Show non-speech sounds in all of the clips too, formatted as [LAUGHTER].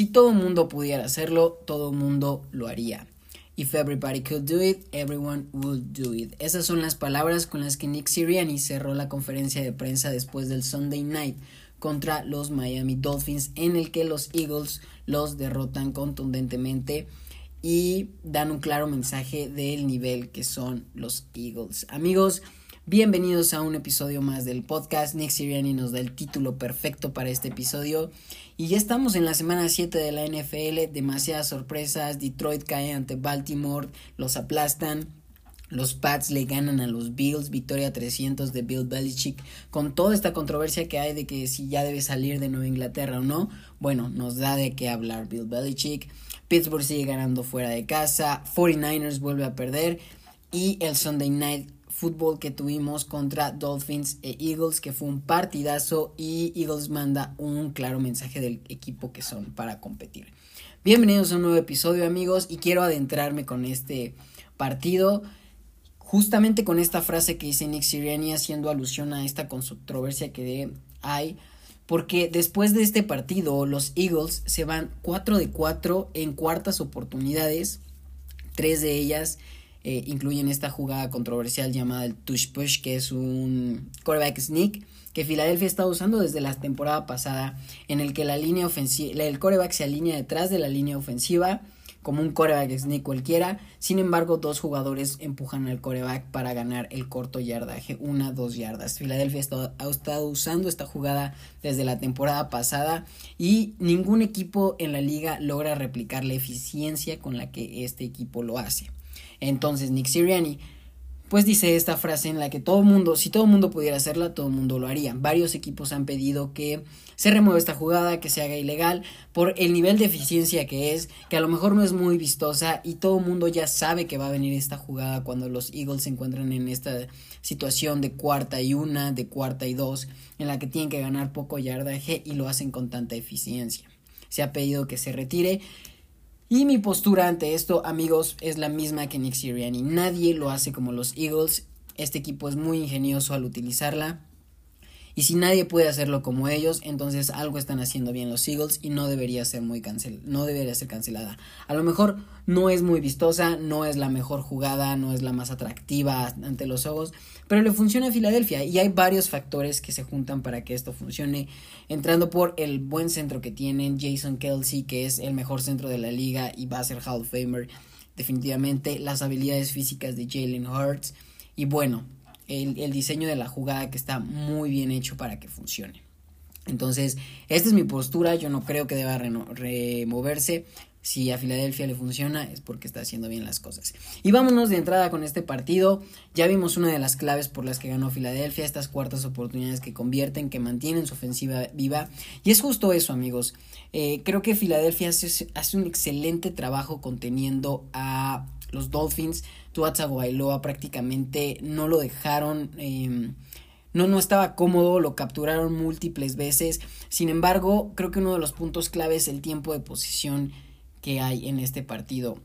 Si todo mundo pudiera hacerlo, todo mundo lo haría. If everybody could do it, everyone would do it. Esas son las palabras con las que Nick Sirianni cerró la conferencia de prensa después del Sunday Night contra los Miami Dolphins en el que los Eagles los derrotan contundentemente y dan un claro mensaje del nivel que son los Eagles. Amigos, bienvenidos a un episodio más del podcast. Nick Sirianni nos da el título perfecto para este episodio. Y ya estamos en la semana 7 de la NFL, demasiadas sorpresas, Detroit cae ante Baltimore, los aplastan, los Pats le ganan a los Bills, victoria 300 de Bill Belichick, con toda esta controversia que hay de que si ya debe salir de Nueva Inglaterra o no, bueno, nos da de qué hablar Bill Belichick, Pittsburgh sigue ganando fuera de casa, 49ers vuelve a perder y el Sunday Night fútbol que tuvimos contra Dolphins e Eagles, que fue un partidazo y Eagles manda un claro mensaje del equipo que son para competir. Bienvenidos a un nuevo episodio amigos y quiero adentrarme con este partido justamente con esta frase que dice Nick Sirianni haciendo alusión a esta controversia que hay porque después de este partido los Eagles se van 4 de 4 en cuartas oportunidades, tres de ellas eh, incluyen esta jugada controversial llamada el touch push, que es un quarterback sneak que Filadelfia está usando desde la temporada pasada, en el que la línea ofensiva, el quarterback se alinea detrás de la línea ofensiva como un quarterback sneak cualquiera. Sin embargo, dos jugadores empujan al quarterback para ganar el corto yardaje, una, dos yardas. Filadelfia ha estado usando esta jugada desde la temporada pasada y ningún equipo en la liga logra replicar la eficiencia con la que este equipo lo hace. Entonces Nick Sirianni pues dice esta frase en la que todo mundo, si todo mundo pudiera hacerla, todo mundo lo haría. Varios equipos han pedido que se remueva esta jugada, que se haga ilegal, por el nivel de eficiencia que es, que a lo mejor no es muy vistosa y todo mundo ya sabe que va a venir esta jugada cuando los Eagles se encuentran en esta situación de cuarta y una, de cuarta y dos, en la que tienen que ganar poco yardaje y lo hacen con tanta eficiencia. Se ha pedido que se retire y mi postura ante esto, amigos, es la misma que Nick Sirianni. Nadie lo hace como los Eagles. Este equipo es muy ingenioso al utilizarla. Y si nadie puede hacerlo como ellos, entonces algo están haciendo bien los Eagles y no debería ser muy cancel no debería ser cancelada. A lo mejor no es muy vistosa, no es la mejor jugada, no es la más atractiva ante los ojos, pero le funciona a Filadelfia. Y hay varios factores que se juntan para que esto funcione, entrando por el buen centro que tienen Jason Kelsey, que es el mejor centro de la liga y va a ser Hall of Famer definitivamente, las habilidades físicas de Jalen Hurts. Y bueno, el, diseño de la jugada que está muy bien hecho para que funcione. Entonces, esta es mi postura, yo no creo que deba removerse. Si a Filadelfia le funciona es porque está haciendo bien las cosas. Y vámonos de entrada con este partido. Ya vimos una de las claves por las que ganó Filadelfia, estas cuartas oportunidades que convierten, que mantienen su ofensiva viva. Y es justo eso, amigos. Eh, creo que Filadelfia hace, hace un excelente trabajo conteniendo a los Dolphins. Tua Tagovailoa prácticamente no lo dejaron. Em, no, no estaba cómodo, lo capturaron múltiples veces. Sin embargo, creo que uno de los puntos clave es el tiempo de posición que hay en este partido.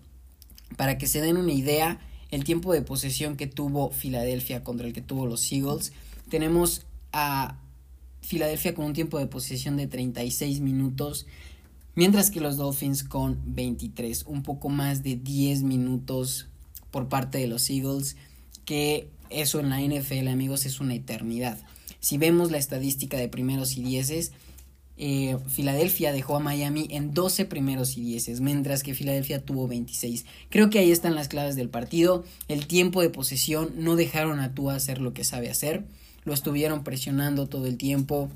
Para que se den una idea, el tiempo de posesión que tuvo Filadelfia contra el que tuvo los Eagles, tenemos a Filadelfia con un tiempo de posesión de 36 minutos, mientras que los Dolphins con 23, un poco más de 10 minutos por parte de los Eagles, que eso en la NFL, amigos, es una eternidad. Si vemos la estadística de primeros y dieces, eh, Filadelfia dejó a Miami en 12 primeros y dieces, mientras que Filadelfia tuvo 26. Creo que ahí están las claves del partido. El tiempo de posesión no dejaron a Tua hacer lo que sabe hacer. Lo estuvieron presionando todo el tiempo.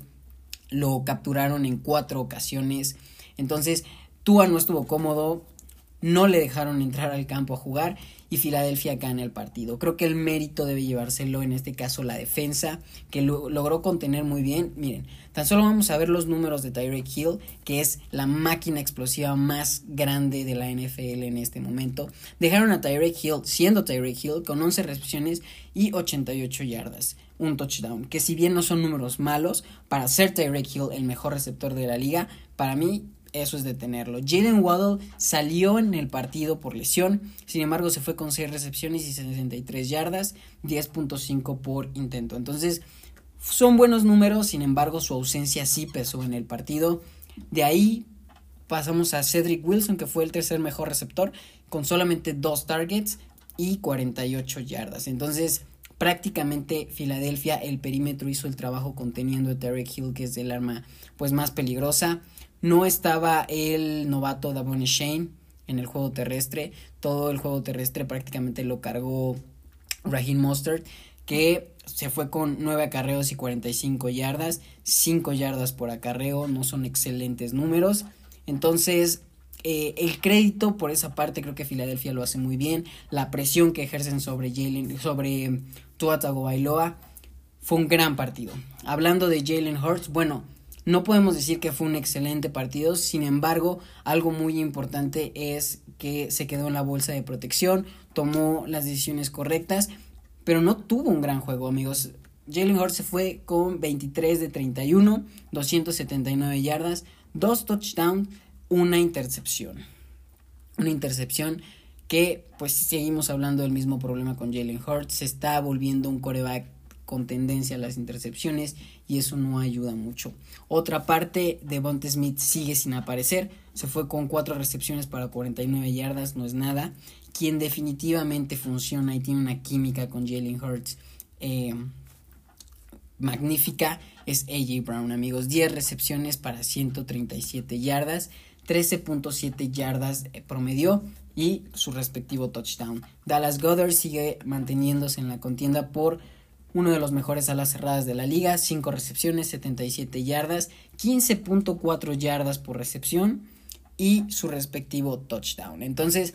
Lo capturaron en cuatro ocasiones. Entonces, Tua no estuvo cómodo, no le dejaron entrar al campo a jugar y Filadelfia gana el partido. Creo que el mérito debe llevárselo en este caso la defensa, que lo, logró contener muy bien. Miren, tan solo vamos a ver los números de Tyreek Hill, que es la máquina explosiva más grande de la NFL en este momento. Dejaron a Tyreek Hill, siendo Tyreek Hill, con 11 recepciones y 88 yardas un touchdown, que si bien no son números malos, para ser Tyreek Hill el mejor receptor de la liga, para mí eso es detenerlo. Jalen Waddle salió en el partido por lesión, sin embargo se fue con 6 recepciones y 63 yardas, 10.5 por intento. Entonces, son buenos números, sin embargo su ausencia sí pesó en el partido. De ahí pasamos a Cedric Wilson, que fue el tercer mejor receptor, con solamente dos targets y 48 yardas. Entonces, prácticamente Filadelfia, el perímetro hizo el trabajo conteniendo a Derek Hill, que es el arma pues más peligrosa. No estaba el novato Davon Shane en el juego terrestre. Todo el juego terrestre prácticamente lo cargó Raheem Mostert, que se fue con 9 acarreos y 45 yardas. 5 yardas por acarreo, no son excelentes números. Entonces, eh, el crédito por esa parte creo que Filadelfia lo hace muy bien. La presión que ejercen sobre Jalen, sobre Tua Tagovailoa fue un gran partido. Hablando de Jalen Hurts, bueno, no podemos decir que fue un excelente partido, sin embargo, algo muy importante es que se quedó en la bolsa de protección, tomó las decisiones correctas, pero no tuvo un gran juego, amigos. Jalen Hurts se fue con 23 de 31, 279 yardas, dos touchdowns, una intercepción. Una intercepción que pues seguimos hablando del mismo problema con Jalen Hurts, se está volviendo un coreback con tendencia a las intercepciones y eso no ayuda mucho. Otra parte, de Devonta Smith sigue sin aparecer, se fue con cuatro recepciones para 49 yardas, no es nada. Quien definitivamente funciona y tiene una química con Jalen Hurts eh, magnífica es AJ Brown, amigos. 10 recepciones para 137 yardas, 13.7 yardas eh, promedió y su respectivo touchdown. Dallas Goddard sigue manteniéndose en la contienda por uno de los mejores alas cerradas de la liga, 5 recepciones, 77 yardas, 15.4 yardas por recepción y su respectivo touchdown. Entonces,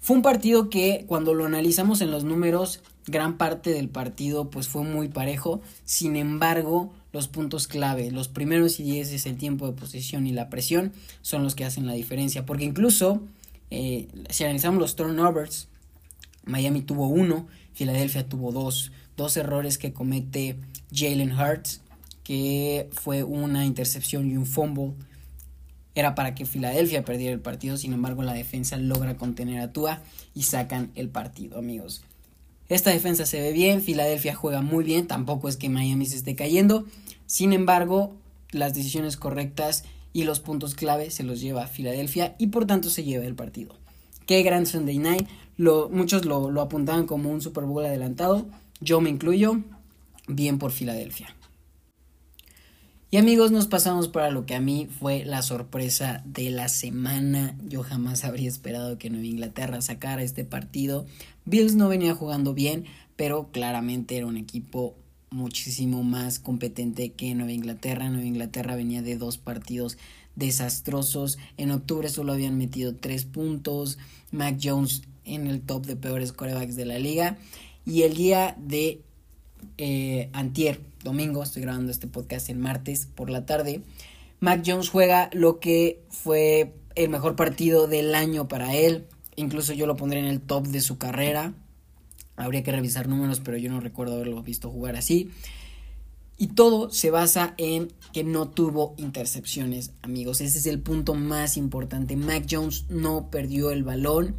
fue un partido que cuando lo analizamos en los números, gran parte del partido pues fue muy parejo. Sin embargo, los puntos clave, los primeros y 10 es el tiempo de posición y la presión, son los que hacen la diferencia. Porque incluso, eh, si analizamos los turnovers, Miami tuvo uno, Filadelfia tuvo dos dos errores que comete Jalen Hurts, que fue una intercepción y un fumble. Era para que Filadelfia perdiera el partido, sin embargo la defensa logra contener a Tua y sacan el partido, amigos. Esta defensa se ve bien, Filadelfia juega muy bien, tampoco es que Miami se esté cayendo, sin embargo las decisiones correctas y los puntos clave se los lleva a Filadelfia y por tanto se lleva el partido. Qué gran Sunday Night, lo, muchos lo, lo apuntaban como un Super Bowl adelantado, yo me incluyo, bien por Filadelfia. Y amigos, nos pasamos para lo que a mí fue la sorpresa de la semana. Yo jamás habría esperado que Nueva Inglaterra sacara este partido. Bills no venía jugando bien, pero claramente era un equipo muchísimo más competente que Nueva Inglaterra. Nueva Inglaterra venía de dos partidos desastrosos. En octubre solo habían metido tres puntos. Mac Jones en el top de peores corebacks de la liga. Y el día de eh, antier, domingo, estoy grabando este podcast el martes por la tarde, Mac Jones juega lo que fue el mejor partido del año para él. Incluso yo lo pondré en el top de su carrera. Habría que revisar números, pero yo no recuerdo haberlo visto jugar así. Y todo se basa en que no tuvo intercepciones, amigos. Ese es el punto más importante. Mac Jones no perdió el balón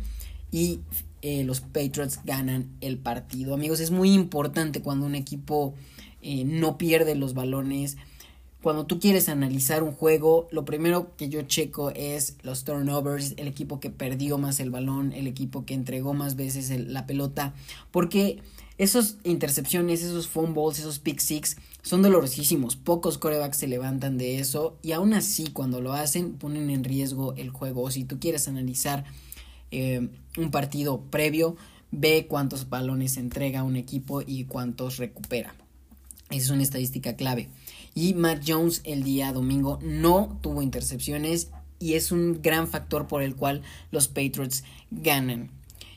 y eh, los Patriots ganan el partido. Amigos, es muy importante cuando un equipo eh, no pierde los balones. Cuando tú quieres analizar un juego, lo primero que yo checo es los turnovers, el equipo que perdió más el balón, el equipo que entregó más veces la pelota, porque esas intercepciones, esos fumbles, esos pick six son dolorosísimos. Pocos corebacks se levantan de eso y aún así cuando lo hacen ponen en riesgo el juego. O si tú quieres analizar eh, un partido previo, ve cuántos balones entrega un equipo y cuántos recupera. Esa es una estadística clave. Y Matt Jones el día domingo no tuvo intercepciones y es un gran factor por el cual los Patriots ganan.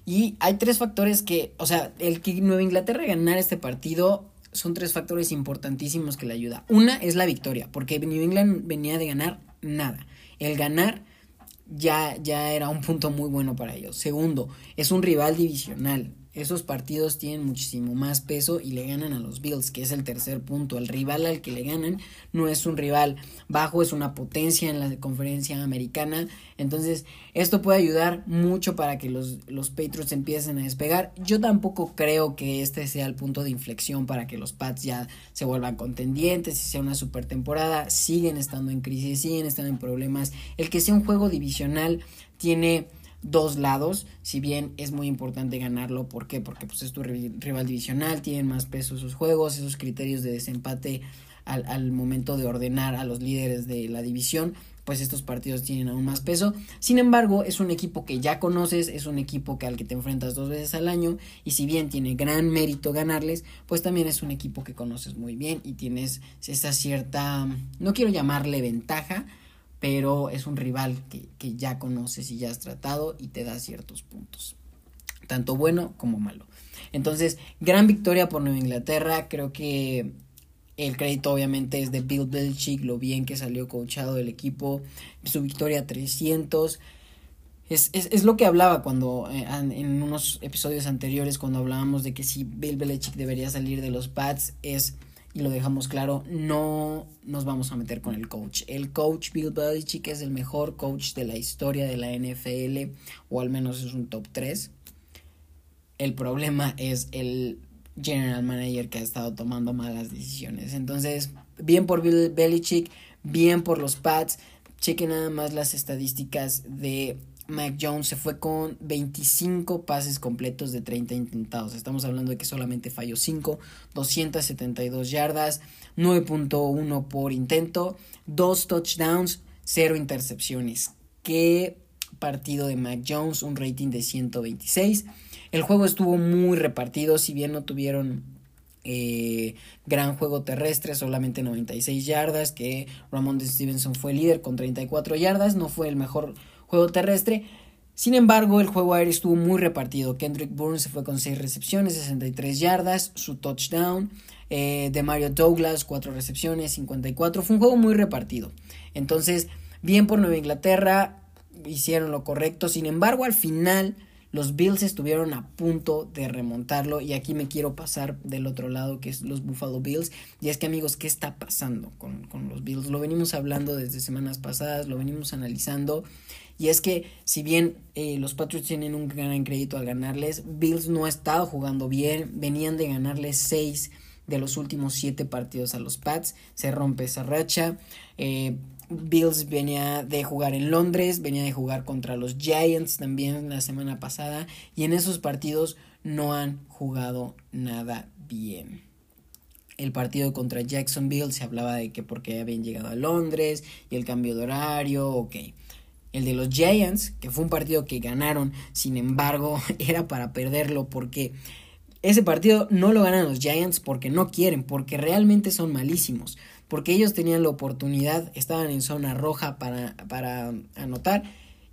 Y hay tres factores que, o sea, el que Nueva Inglaterra ganara este partido son tres factores importantísimos que le ayuda. Una es la victoria, porque New England venía de ganar nada. El ganar ya, ya era un punto muy bueno para ellos. Segundo, es un rival divisional. Esos partidos tienen muchísimo más peso y le ganan a los Bills, que es el tercer punto. El rival al que le ganan no es un rival bajo, es una potencia en la conferencia americana. Entonces, esto puede ayudar mucho para que los, los Patriots empiecen a despegar. Yo tampoco creo que este sea el punto de inflexión para que los Pats ya se vuelvan contendientes y sea una super temporada. Siguen estando en crisis, siguen estando en problemas. El que sea un juego divisional tiene dos lados, si bien es muy importante ganarlo, ¿por qué? Porque pues es tu rival divisional, tienen más peso esos juegos, esos criterios de desempate al, al momento de ordenar a los líderes de la división, pues estos partidos tienen aún más peso. Sin embargo, es un equipo que ya conoces, es un equipo que al que te enfrentas dos veces al año y si bien tiene gran mérito ganarles, pues también es un equipo que conoces muy bien y tienes esa cierta, no quiero llamarle ventaja, pero es un rival que, ya conoces y ya has tratado y te da ciertos puntos, tanto bueno como malo. Entonces, gran victoria por Nueva Inglaterra, creo que el crédito obviamente es de Bill Belichick, lo bien que salió coachado del equipo, su victoria 300. Es, es, es lo que hablaba cuando eh, en unos episodios anteriores cuando hablábamos de que si Bill Belichick debería salir de los Pats es y lo dejamos claro, no nos vamos a meter con el coach. El coach Bill Belichick es el mejor coach de la historia de la NFL, o al menos es un top 3. El problema es el general manager que ha estado tomando malas decisiones. Entonces, bien por Bill Belichick, bien por los Pats. Chequen nada más las estadísticas de Mac Jones se fue con 25 pases completos de 30 intentados. Estamos hablando de que solamente falló 5, 272 yardas, 9.1 por intento, 2 touchdowns, 0 intercepciones. Qué partido de Mac Jones, un rating de 126. El juego estuvo muy repartido, si bien no tuvieron eh, gran juego terrestre, solamente 96 yardas, que Ramon Stevenson fue líder con 34 yardas, no fue el mejor juego terrestre. Sin embargo, el juego aéreo estuvo muy repartido. Kendrick Bourne se fue con 6 recepciones, 63 yardas, su touchdown. Eh, de Mario Douglas, 4 recepciones, 54. Fue un juego muy repartido. Entonces, bien por Nueva Inglaterra, hicieron lo correcto. Sin embargo, al final, los Bills estuvieron a punto de remontarlo. Y aquí me quiero pasar del otro lado, que es los Buffalo Bills. Y es que, amigos, ¿qué está pasando con, con los Bills? Lo venimos hablando desde semanas pasadas, lo venimos analizando. Y es que si bien eh, los Patriots tienen un gran crédito al ganarles, Bills no ha estado jugando bien, venían de ganarles 6 de los últimos 7 partidos a los Pats, se rompe esa racha. Eh, Bills venía de jugar en Londres, venía de jugar contra los Giants también la semana pasada y en esos partidos no han jugado nada bien. El partido contra Jacksonville se hablaba de que porque habían llegado a Londres y el cambio de horario, ok el de los Giants, que fue un partido que ganaron, sin embargo, [LAUGHS] era para perderlo porque ese partido no lo ganan los Giants porque no quieren, porque realmente son malísimos, porque ellos tenían la oportunidad, estaban en zona roja para, para anotar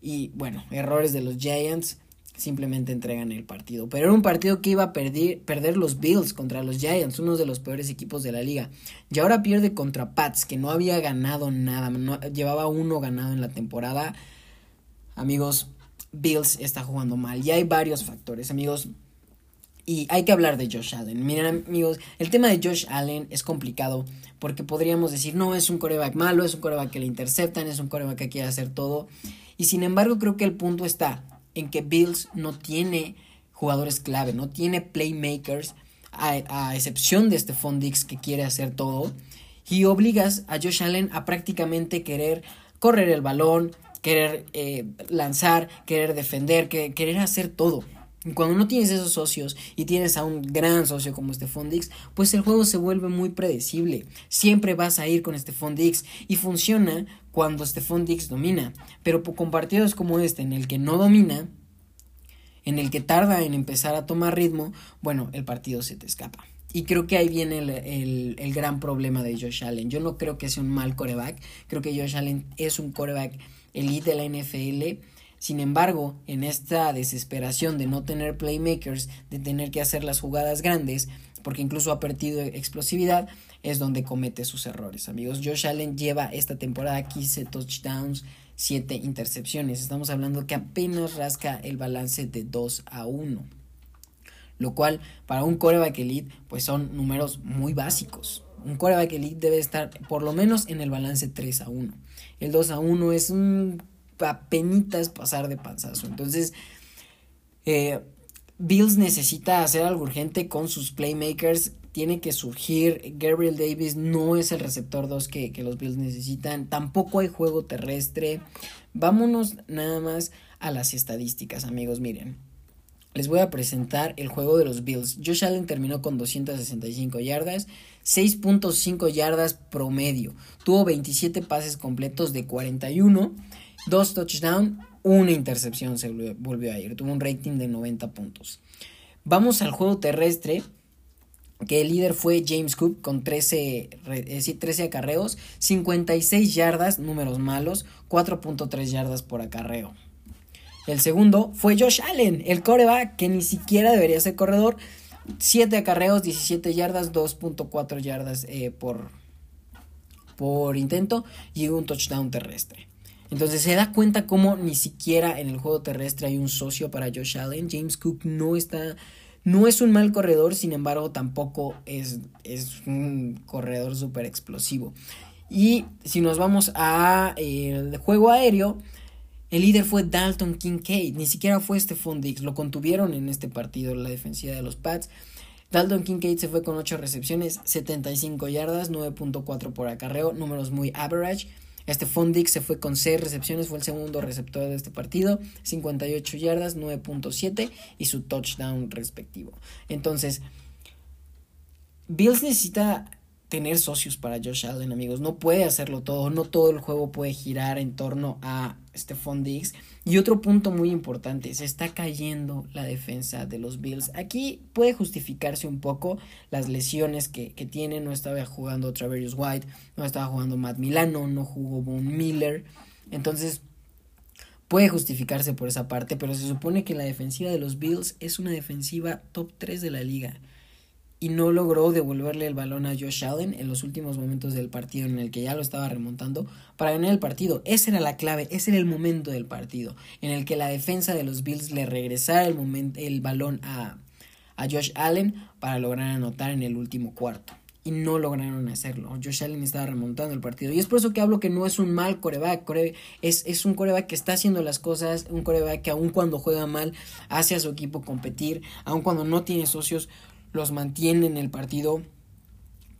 y bueno, errores de los Giants simplemente entregan el partido. Pero era un partido que iba a perder, perder los Bills contra los Giants, uno de los peores equipos de la liga. Y ahora pierde contra Pats, que no había ganado nada, llevaba uno ganado en la temporada. Amigos, Bills está jugando mal. Y hay varios factores, amigos. Y hay que hablar de Josh Allen. Miren, amigos, el tema de Josh Allen es complicado porque podríamos decir, no, es un coreback malo, es un coreback que le interceptan, es un coreback que quiere hacer todo. Y sin embargo, creo que el punto está en que Bills no tiene jugadores clave, no tiene playmakers, a, excepción de este Dix que quiere hacer todo. Y obligas a Josh Allen a prácticamente querer correr el balón, querer eh, lanzar, querer defender, querer hacer todo. cuando no tienes esos socios y tienes a un gran socio como Stephon Dix, pues el juego se vuelve muy predecible. Siempre vas a ir con Stephon Dix y funciona cuando Stephon Dix domina. Pero con partidos como este, en el que no domina, en el que tarda en empezar a tomar ritmo, bueno, el partido se te escapa. Y creo que ahí viene el, el, gran problema de Josh Allen. Yo no creo que sea un mal coreback. Creo que Josh Allen es un coreback elite de la NFL. Sin embargo, en esta desesperación de no tener playmakers, de tener que hacer las jugadas grandes, porque incluso ha perdido explosividad, es donde comete sus errores, amigos. Josh Allen lleva esta temporada 15 touchdowns, 7 intercepciones. Estamos hablando que apenas rasca el balance de 2 a 1. lo cual para un coreback elite pues son números muy básicos. Un coreback elite debe estar por lo menos en el balance 3 a 1. El 2 a 1 es un apenitas pasar de panzazo. Entonces, eh, Bills necesita hacer algo urgente con sus playmakers. Tiene que surgir. Gabriel Davis no es el receptor 2 que, que los Bills necesitan. Tampoco hay juego terrestre. Vámonos nada más a las estadísticas, amigos. Miren. Les voy a presentar el juego de los Bills. Josh Allen terminó con 265 yardas, 6.5 yardas promedio. Tuvo 27 pases completos de 41, 2 touchdowns, una intercepción se volvió a ir. Tuvo un rating de 90 puntos. Vamos al juego terrestre. Que el líder fue James Cook con 13, 13 acarreos, 56 yardas, números malos, 4.3 yardas por acarreo. El segundo fue Josh Allen, el coreback que ni siquiera debería ser corredor. 7 acarreos, 17 yardas, 2.4 yardas eh, por, por intento y un touchdown terrestre. Entonces se da cuenta cómo ni siquiera en el juego terrestre hay un socio para Josh Allen. James Cook no está, no es un mal corredor, sin embargo tampoco es, es un corredor súper explosivo. Y si nos vamos a eh, juego aéreo, el líder fue Dalton Kincaid, ni siquiera fue Stephon Diggs, lo contuvieron en este partido la defensiva de los Pats. Dalton Kincaid se fue con 8 recepciones, 75 yardas, 9.4 por acarreo, números muy average. Stephon Diggs se fue con 6 recepciones, fue el segundo receptor de este partido, 58 yardas, 9.7 y su touchdown respectivo. Entonces, Bills necesita tener socios para Josh Allen, amigos. No puede hacerlo todo, no todo el juego puede girar en torno a Stephon Diggs. Y otro punto muy importante, se está cayendo la defensa de los Bills. Aquí puede justificarse un poco las lesiones que, que tiene. No estaba jugando Traverius White, no estaba jugando Matt Milano, no jugó Von Miller. Entonces, puede justificarse por esa parte, pero se supone que la defensiva de los Bills es una defensiva top 3 de la liga y no logró devolverle el balón a Josh Allen en los últimos momentos del partido en el que ya lo estaba remontando para ganar el partido. Esa era la clave, ese era el momento del partido en el que la defensa de los Bills le regresara el, momento, el balón a, a Josh Allen para lograr anotar en el último cuarto. Y no lograron hacerlo. Josh Allen estaba remontando el partido. Y es por eso que hablo que no es un mal coreback. es, es un coreback que está haciendo las cosas. Un coreback que aun cuando juega mal hace a su equipo competir. Aun cuando no tiene socios los mantiene en el partido,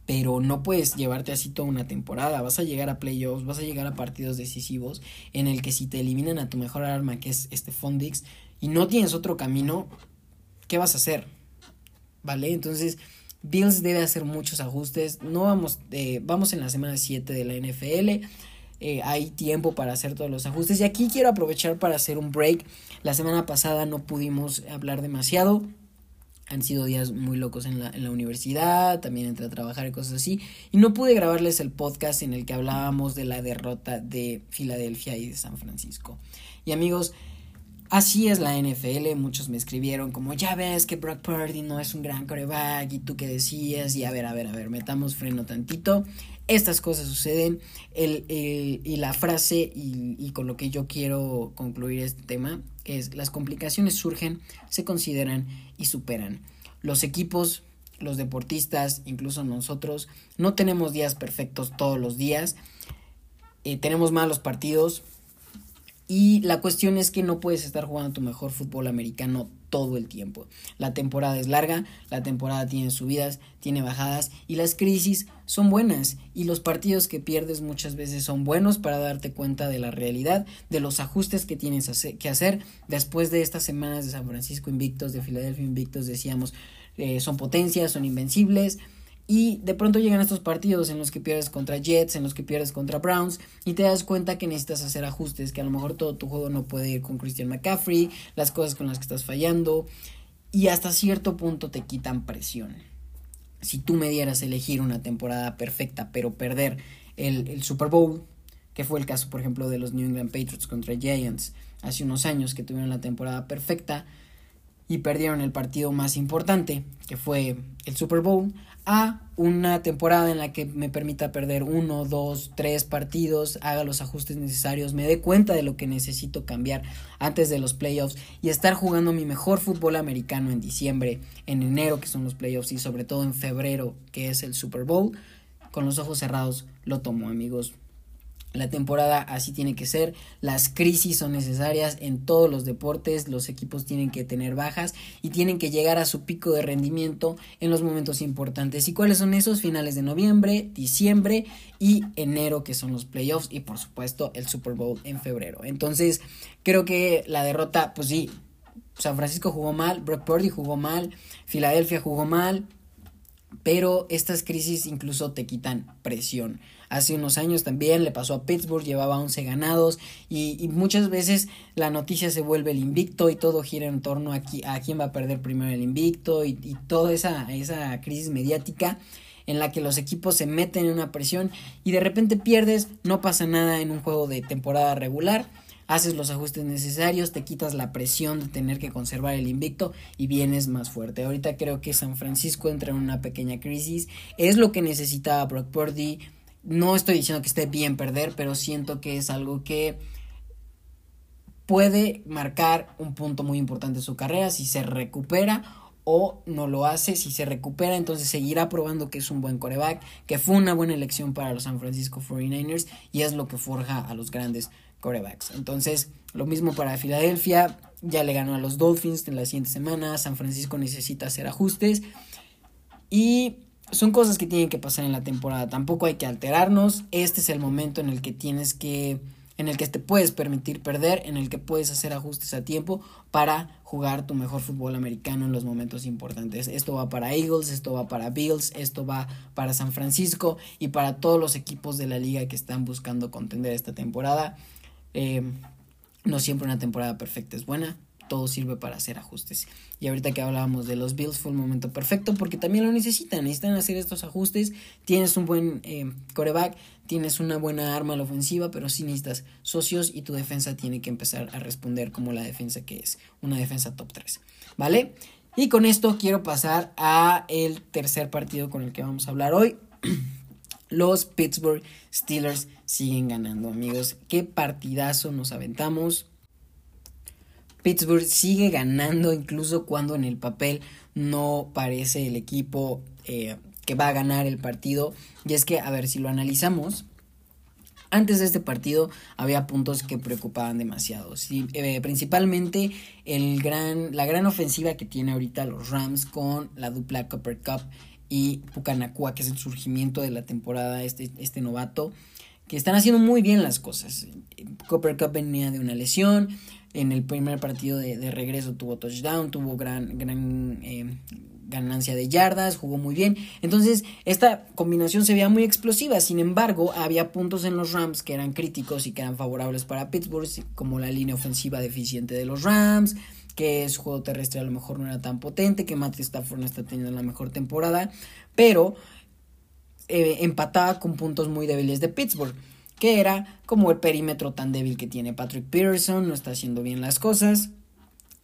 pero no puedes llevarte así toda una temporada. Vas a llegar a playoffs, vas a llegar a partidos decisivos en el que si te eliminan a tu mejor arma, que es este Fondix, y no tienes otro camino, ¿qué vas a hacer? ¿Vale? Entonces, Bills debe hacer muchos ajustes. No vamos, eh, vamos en la semana 7 de la NFL. Eh, hay tiempo para hacer todos los ajustes. Y aquí quiero aprovechar para hacer un break. La semana pasada no pudimos hablar demasiado han sido días muy locos en la, en la universidad, también entré a trabajar y cosas así, y no pude grabarles el podcast en el que hablábamos de la derrota de Filadelfia y de San Francisco. Y amigos, así es la NFL, muchos me escribieron como, ya ves que Brock Purdy no es un gran coreback, y tú qué decías, y a ver, a ver, a ver, metamos freno tantito. Estas cosas suceden el, y la frase y, con lo que yo quiero concluir este tema es las complicaciones surgen, se consideran y superan. Los equipos, los deportistas, incluso nosotros, no tenemos días perfectos todos los días. Eh, tenemos malos partidos. Y la cuestión es que no puedes estar jugando tu mejor fútbol americano todo el tiempo. La temporada es larga, la temporada tiene subidas, tiene bajadas y las crisis son buenas y los partidos que pierdes muchas veces son buenos para darte cuenta de la realidad, de los ajustes que tienes que hacer. Después de estas semanas de San Francisco invictos, de Filadelfia invictos, decíamos, eh, son potencias, son invencibles. Y de pronto llegan estos partidos en los que pierdes contra Jets, en los que pierdes contra Browns, y te das cuenta que necesitas hacer ajustes, que a lo mejor todo tu juego no puede ir con Christian McCaffrey, las cosas con las que estás fallando, y hasta cierto punto te quitan presión. Si tú me dieras elegir una temporada perfecta, pero perder el, el Super Bowl, que fue el caso, por ejemplo, de los New England Patriots contra Giants hace unos años que tuvieron la temporada perfecta, y perdieron el partido más importante, que fue el Super Bowl, a una temporada en la que me permita perder uno, dos, tres partidos, haga los ajustes necesarios, me dé cuenta de lo que necesito cambiar antes de los playoffs y estar jugando mi mejor fútbol americano en diciembre, en enero que son los playoffs y sobre todo en febrero que es el Super Bowl, con los ojos cerrados lo tomo amigos. La temporada así tiene que ser, las crisis son necesarias en todos los deportes, los equipos tienen que tener bajas y tienen que llegar a su pico de rendimiento en los momentos importantes. ¿Y cuáles son esos? Finales de noviembre, diciembre y enero que son los playoffs y por supuesto el Super Bowl en febrero. Entonces creo que la derrota, pues sí, San Francisco jugó mal, Brock Purdy jugó mal, Filadelfia jugó mal, pero estas crisis incluso te quitan presión. Hace unos años también le pasó a Pittsburgh, llevaba 11 ganados y, muchas veces la noticia se vuelve el invicto y todo gira en torno a, a quién va a perder primero el invicto y, y toda esa, esa crisis mediática en la que los equipos se meten en una presión y de repente pierdes, no pasa nada en un juego de temporada regular haces los ajustes necesarios, te quitas la presión de tener que conservar el invicto y vienes más fuerte. Ahorita creo que San Francisco entra en una pequeña crisis, es lo que necesitaba Brock Purdy no estoy diciendo que esté bien perder, pero siento que es algo que puede marcar un punto muy importante en su carrera si se recupera o no lo hace. Si se recupera, entonces seguirá probando que es un buen coreback, que fue una buena elección para los San Francisco 49ers y es lo que forja a los grandes corebacks. Entonces, lo mismo para Filadelfia, ya le ganó a los Dolphins en la siguiente semana, San Francisco necesita hacer ajustes y son cosas que tienen que pasar en la temporada. Tampoco hay que alterarnos. Este es el momento en el que tienes que en el que te puedes permitir perder, en el que puedes hacer ajustes a tiempo para jugar tu mejor fútbol americano en los momentos importantes. Esto va para Eagles, esto va para Bills, esto va para San Francisco y para todos los equipos de la liga que están buscando contender esta temporada. Eh, no siempre una temporada perfecta es buena, todo sirve para hacer ajustes. Y ahorita que hablábamos de los Bills fue el momento perfecto porque también lo necesitan, necesitan hacer estos ajustes. Tienes un buen eh, coreback, tienes una buena arma a la ofensiva, pero sí necesitas socios y tu defensa tiene que empezar a responder como la defensa que es, una defensa top 3. ¿Vale? Y con esto quiero pasar a el tercer partido con el que vamos a hablar hoy. [CLEARS THROAT] Los Pittsburgh Steelers siguen ganando, amigos. Qué partidazo nos aventamos. Pittsburgh sigue ganando incluso cuando en el papel no parece el equipo eh, que va a ganar el partido. Y es que, a ver, si lo analizamos, antes de este partido había puntos que preocupaban demasiado. Eh, principalmente el gran, la gran ofensiva que tiene ahorita los Rams con la dupla Copper Cup y Pucanacua, que es el surgimiento de la temporada, este, este novato, que están haciendo muy bien las cosas. Copper Cup venía de una lesión, en el primer partido de, regreso tuvo touchdown, tuvo gran, gran eh, ganancia de yardas, jugó muy bien. Entonces, esta combinación se veía muy explosiva. Sin embargo, había puntos en los Rams que eran críticos y que eran favorables para Pittsburgh, como la línea ofensiva deficiente de los Rams, que su juego terrestre a lo mejor no era tan potente, que Matt Stafford no está teniendo la mejor temporada, pero eh, empataba con puntos muy débiles de Pittsburgh que era como el perímetro tan débil que tiene Patrick Peterson, no está haciendo bien las cosas,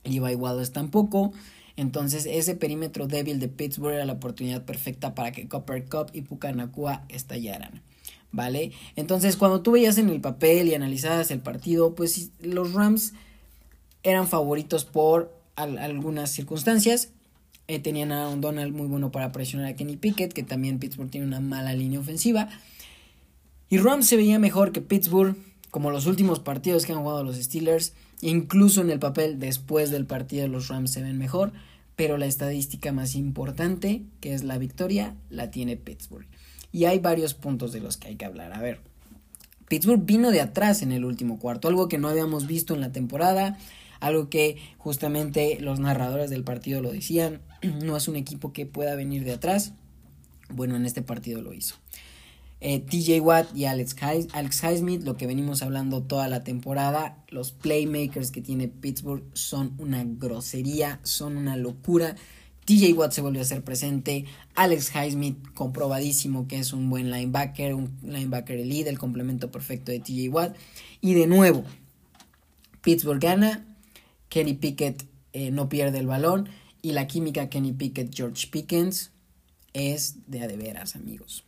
Levi Wallace tampoco, entonces ese perímetro débil de Pittsburgh era la oportunidad perfecta para que Copper Cup y Pucanacua estallaran. ¿Vale? Entonces cuando tú veías en el papel y analizabas el partido, pues los Rams eran favoritos por algunas circunstancias. Eh, tenían a un Donald muy bueno para presionar a Kenny Pickett, que también Pittsburgh tiene una mala línea ofensiva. Y Rams se veía mejor que Pittsburgh, como los últimos partidos que han jugado los Steelers. Incluso en el papel, después del partido, los Rams se ven mejor. Pero la estadística más importante, que es la victoria, la tiene Pittsburgh. Y hay varios puntos de los que hay que hablar. A ver, Pittsburgh vino de atrás en el último cuarto, algo que no habíamos visto en la temporada, algo que justamente los narradores del partido lo decían, [CLEARS THROAT] no es un equipo que pueda venir de atrás. Bueno, en este partido lo hizo. Eh, TJ Watt y Alex, Alex Highsmith, lo que venimos hablando toda la temporada, los playmakers que tiene Pittsburgh son una grosería, son una locura. TJ Watt se volvió a ser presente, Alex Highsmith comprobadísimo que es un buen linebacker, un linebacker elite, el complemento perfecto de TJ Watt. Y de nuevo, Pittsburgh gana, Kenny Pickett eh, no pierde el balón y la química Kenny Pickett, George Pickens es de a de veras, amigos.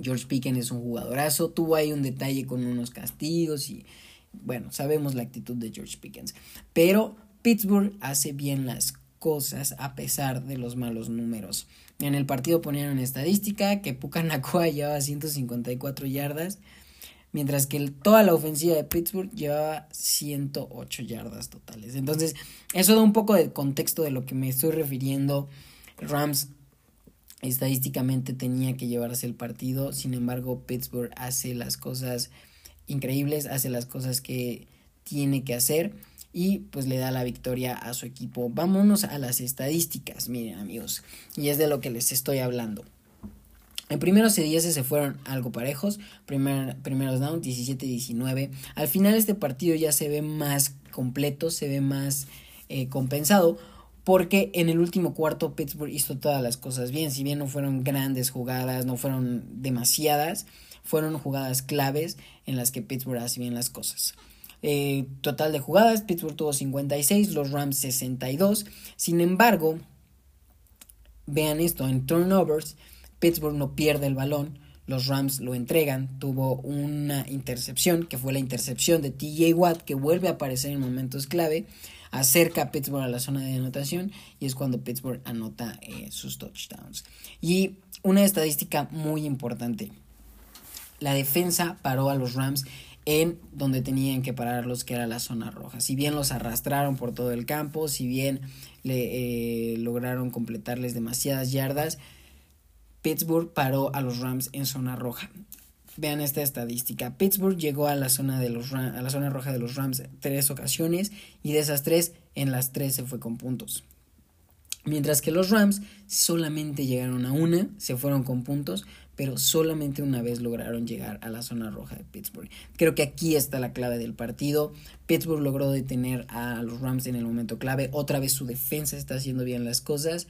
George Pickens es un jugadorazo, tuvo ahí un detalle con unos castigos y bueno, sabemos la actitud de George Pickens, pero Pittsburgh hace bien las cosas a pesar de los malos números. En el partido ponían estadística que Puka Nakua [LAUGHS] llevaba 154 yardas, mientras que toda la ofensiva de Pittsburgh llevaba 108 yardas totales. Entonces, eso da un poco de contexto de lo que me estoy refiriendo. Rams estadísticamente tenía que llevarse el partido, sin embargo, Pittsburgh hace las cosas increíbles, hace las cosas que tiene que hacer y pues le da la victoria a su equipo. Vámonos a las estadísticas, miren amigos, y es de lo que les estoy hablando. En primeros y 10 se fueron algo parejos, primer, primeros down 17-19. Al final este partido ya se ve más completo, se ve más eh, compensado, porque en el último cuarto Pittsburgh hizo todas las cosas bien, si bien no fueron grandes jugadas, no fueron demasiadas, fueron jugadas claves en las que Pittsburgh hace bien las cosas. Eh, total de jugadas, Pittsburgh tuvo 56, los Rams 62. Sin embargo, vean esto, en turnovers, Pittsburgh no pierde el balón, los Rams lo entregan, tuvo una intercepción, que fue la intercepción de TJ Watt, que vuelve a aparecer en momentos clave, acerca a Pittsburgh a la zona de anotación y es cuando Pittsburgh anota eh, sus touchdowns. Y una estadística muy importante, la defensa paró a los Rams en donde tenían que pararlos, que era la zona roja. Si bien los arrastraron por todo el campo, si bien le, eh, lograron completarles demasiadas yardas, Pittsburgh paró a los Rams en zona roja. Vean esta estadística. Pittsburgh llegó a la zona de los a la zona roja de los Rams tres ocasiones y de esas tres en las tres se fue con puntos. Mientras que los Rams solamente llegaron a una, se fueron con puntos, pero solamente una vez lograron llegar a la zona roja de Pittsburgh. Creo que aquí está la clave del partido. Pittsburgh logró detener a los Rams en el momento clave. Otra vez su defensa está haciendo bien las cosas.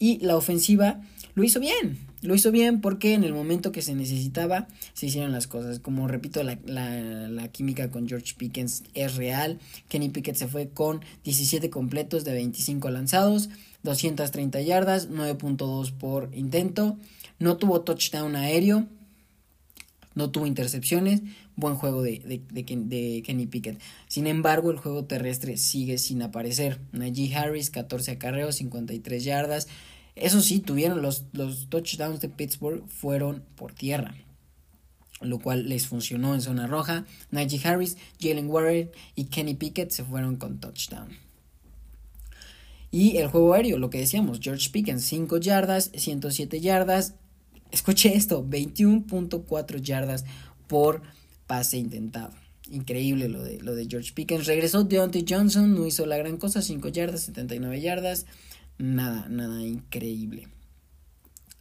Y la ofensiva lo hizo bien. Lo hizo bien porque en el momento que se necesitaba se hicieron las cosas. Como repito, la, la, química con George Pickens es real. Kenny Pickett se fue con 17 completos de 25 lanzados, 230 yardas, 9.2 por intento. No tuvo touchdown aéreo. No tuvo intercepciones. Buen juego de, de, Kenny Pickett. Sin embargo, el juego terrestre sigue sin aparecer. Najee Harris, 14 acarreos, 53 yardas. Eso sí, tuvieron los, los touchdowns de Pittsburgh fueron por tierra lo cual les funcionó en zona roja. Najee Harris, Jalen Warren y Kenny Pickett se fueron con touchdown. Y el juego aéreo, lo que decíamos, George Pickens 5 yardas, 107 yardas, Escuche esto, 21.4 yardas por pase intentado. Increíble lo de, lo de George Pickens. Regresó Deontay Johnson, no hizo la gran cosa, 5 yardas, 79 yardas. Nada, nada increíble.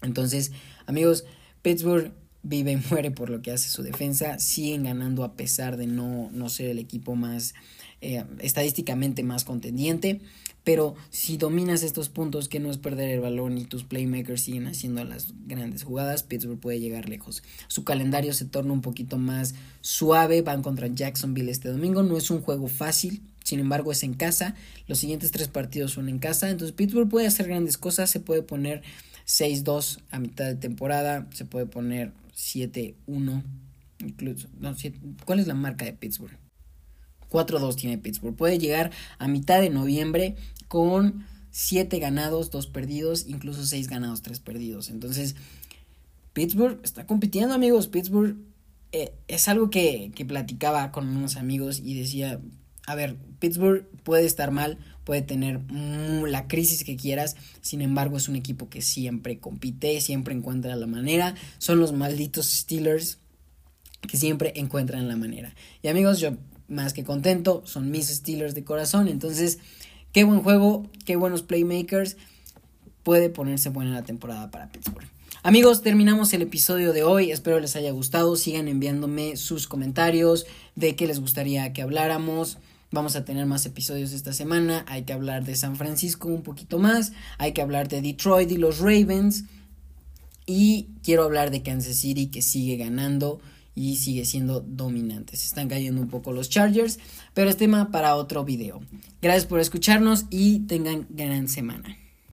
Entonces, amigos, Pittsburgh vive y muere por lo que hace su defensa. Siguen ganando a pesar de no, no ser el equipo más eh, estadísticamente más contendiente. Pero si dominas estos puntos, que no es perder el balón y tus playmakers siguen haciendo las grandes jugadas, Pittsburgh puede llegar lejos. Su calendario se torna un poquito más suave, van contra Jacksonville este domingo, no es un juego fácil, sin embargo es en casa, los siguientes tres partidos son en casa, entonces Pittsburgh puede hacer grandes cosas, se puede poner 6-2 a mitad de temporada, se puede poner 7-1, incluso, no, ¿cuál es la marca de Pittsburgh? 4-2 tiene Pittsburgh. Puede llegar a mitad de noviembre con 7 ganados, 2 perdidos, incluso 6 ganados, 3 perdidos. Entonces, Pittsburgh está compitiendo, amigos. Pittsburgh eh, es algo que, que platicaba con unos amigos y decía, a ver, Pittsburgh puede estar mal, puede tener la crisis que quieras, sin embargo es un equipo que siempre compite, siempre encuentra la manera, son los malditos Steelers que siempre encuentran la manera. Y amigos, yo más que contento, son mis Steelers de corazón, entonces qué buen juego, qué buenos playmakers, puede ponerse buena la temporada para Pittsburgh. Amigos, terminamos el episodio de hoy. Espero les haya gustado. Sigan enviándome sus comentarios de qué les gustaría que habláramos. Vamos a tener más episodios esta semana. Hay que hablar de San Francisco un poquito más. Hay que hablar de Detroit y los Ravens. Y quiero hablar de Kansas City que sigue ganando y sigue siendo dominante. Se están cayendo un poco los Chargers, pero es tema para otro video. Gracias por escucharnos y tengan gran semana.